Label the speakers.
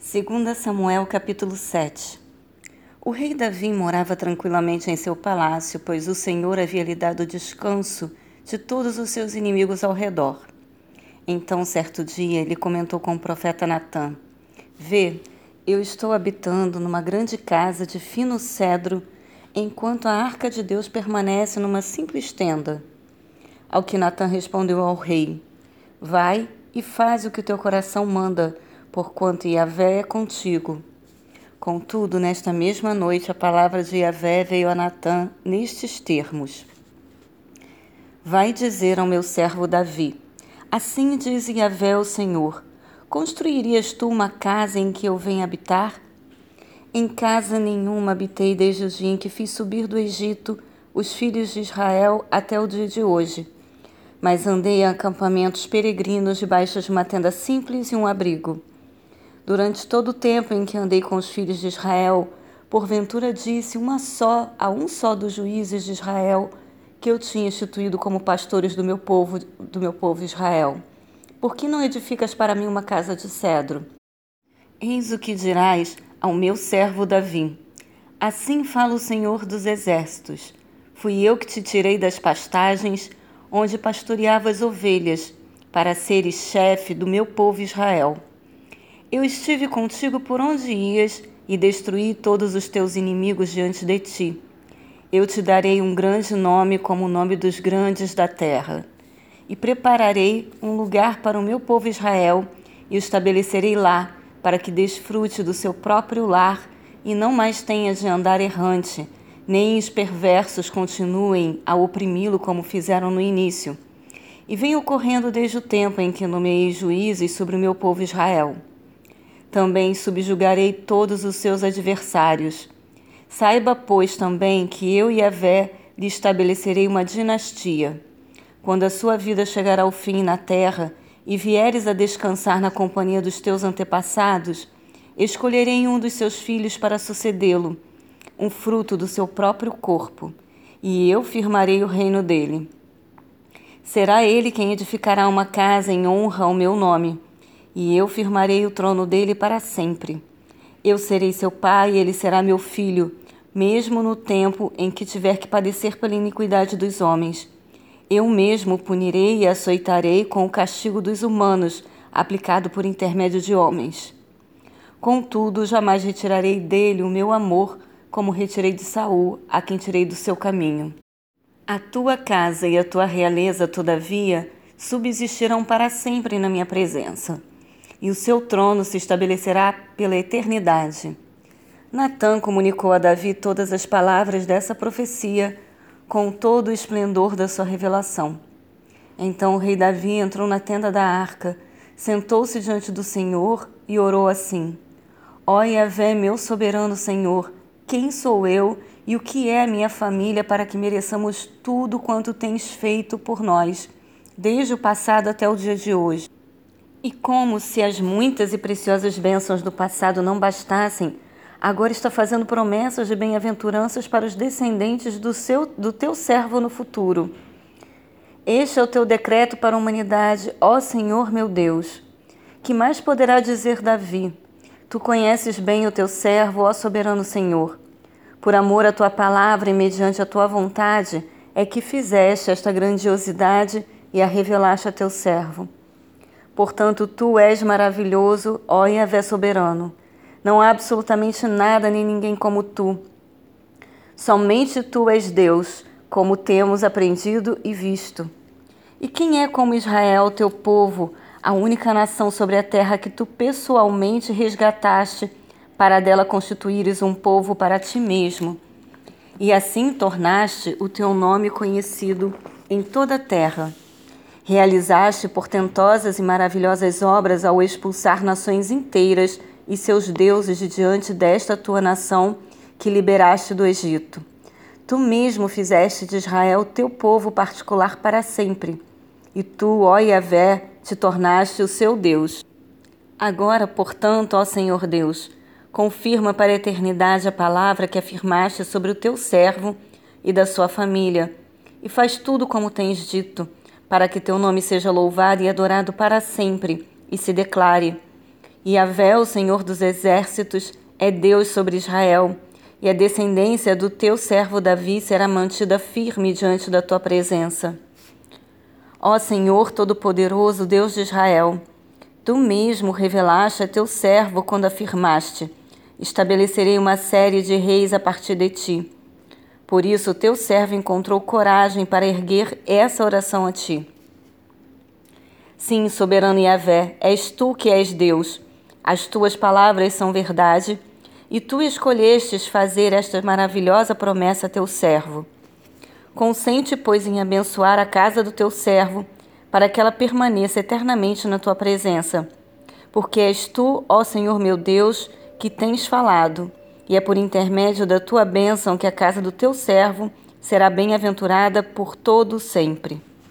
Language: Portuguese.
Speaker 1: 2 Samuel capítulo 7 O rei Davi morava tranquilamente em seu palácio, pois o Senhor havia lhe dado descanso de todos os seus inimigos ao redor. Então, certo dia, ele comentou com o profeta Natã: Vê, eu estou habitando numa grande casa de fino cedro, enquanto a arca de Deus permanece numa simples tenda. Ao que Natã respondeu ao rei: Vai e faz o que teu coração manda porquanto Yahvé é contigo. Contudo, nesta mesma noite, a palavra de Yahvé veio a Natã nestes termos: Vai dizer ao meu servo Davi: Assim diz Yahvé o Senhor: Construirias tu uma casa em que eu venha habitar? Em casa nenhuma habitei desde o dia em que fiz subir do Egito os filhos de Israel até o dia de hoje. Mas andei em acampamentos peregrinos debaixo de uma tenda simples e um abrigo. Durante todo o tempo em que andei com os filhos de Israel, porventura disse uma só a um só dos juízes de Israel que eu tinha instituído como pastores do meu povo, do meu povo Israel. Por que não edificas para mim uma casa de cedro? Eis o que dirás ao meu servo Davi. Assim fala o Senhor dos exércitos. Fui eu que te tirei das pastagens onde pastoreavas ovelhas, para seres chefe do meu povo Israel. Eu estive contigo por onde ias e destruí todos os teus inimigos diante de ti. Eu te darei um grande nome como o nome dos grandes da terra. E prepararei um lugar para o meu povo Israel e o estabelecerei lá, para que desfrute do seu próprio lar e não mais tenha de andar errante, nem os perversos continuem a oprimi-lo como fizeram no início. E vem ocorrendo desde o tempo em que nomeei juízes sobre o meu povo Israel. Também subjugarei todos os seus adversários. Saiba, pois, também que eu e a Vé lhe estabelecerei uma dinastia. Quando a sua vida chegar ao fim na terra e vieres a descansar na companhia dos teus antepassados, escolherei um dos seus filhos para sucedê-lo, um fruto do seu próprio corpo, e eu firmarei o reino dele. Será ele quem edificará uma casa em honra ao meu nome e eu firmarei o trono dele para sempre. Eu serei seu pai e ele será meu filho, mesmo no tempo em que tiver que padecer pela iniquidade dos homens. Eu mesmo punirei e açoitarei com o castigo dos humanos, aplicado por intermédio de homens. Contudo, jamais retirarei dele o meu amor, como retirei de Saul, a quem tirei do seu caminho. A tua casa e a tua realeza, todavia, subsistirão para sempre na minha presença e o seu trono se estabelecerá pela eternidade. Natã comunicou a Davi todas as palavras dessa profecia com todo o esplendor da sua revelação. Então o rei Davi entrou na tenda da arca, sentou-se diante do Senhor e orou assim: Ó Yahvé, meu soberano Senhor, quem sou eu e o que é a minha família para que mereçamos tudo quanto tens feito por nós, desde o passado até o dia de hoje? E como se as muitas e preciosas bênçãos do passado não bastassem, agora está fazendo promessas de bem-aventuranças para os descendentes do, seu, do teu servo no futuro. Este é o teu decreto para a humanidade, ó Senhor meu Deus. Que mais poderá dizer Davi? Tu conheces bem o teu servo, ó soberano Senhor. Por amor à tua palavra e mediante a tua vontade, é que fizeste esta grandiosidade e a revelaste a teu servo. Portanto, tu és maravilhoso, ó Yahvé soberano. Não há absolutamente nada nem ninguém como tu. Somente tu és Deus, como temos aprendido e visto. E quem é como Israel, teu povo, a única nação sobre a terra que tu pessoalmente resgataste, para dela constituíres um povo para ti mesmo? E assim tornaste o teu nome conhecido em toda a terra. Realizaste portentosas e maravilhosas obras ao expulsar nações inteiras e seus deuses de diante desta tua nação que liberaste do Egito. Tu mesmo fizeste de Israel teu povo particular para sempre, e tu, ó Yahvé, te tornaste o seu Deus. Agora, portanto, ó Senhor Deus, confirma para a eternidade a palavra que afirmaste sobre o teu servo e da sua família, e faz tudo como tens dito para que teu nome seja louvado e adorado para sempre, e se declare: E Yahvé, o Senhor dos exércitos, é Deus sobre Israel, e a descendência do teu servo Davi será mantida firme diante da tua presença. Ó Senhor Todo-Poderoso, Deus de Israel, tu mesmo revelaste a teu servo quando afirmaste: Estabelecerei uma série de reis a partir de ti. Por isso, teu servo encontrou coragem para erguer essa oração a ti. Sim, soberano Yahvé, és tu que és Deus. As tuas palavras são verdade, e tu escolhestes fazer esta maravilhosa promessa a teu servo. Consente, pois, em abençoar a casa do teu servo, para que ela permaneça eternamente na tua presença. Porque és tu, ó Senhor meu Deus, que tens falado, e é por intermédio da tua bênção que a casa do teu servo será bem-aventurada por todo sempre.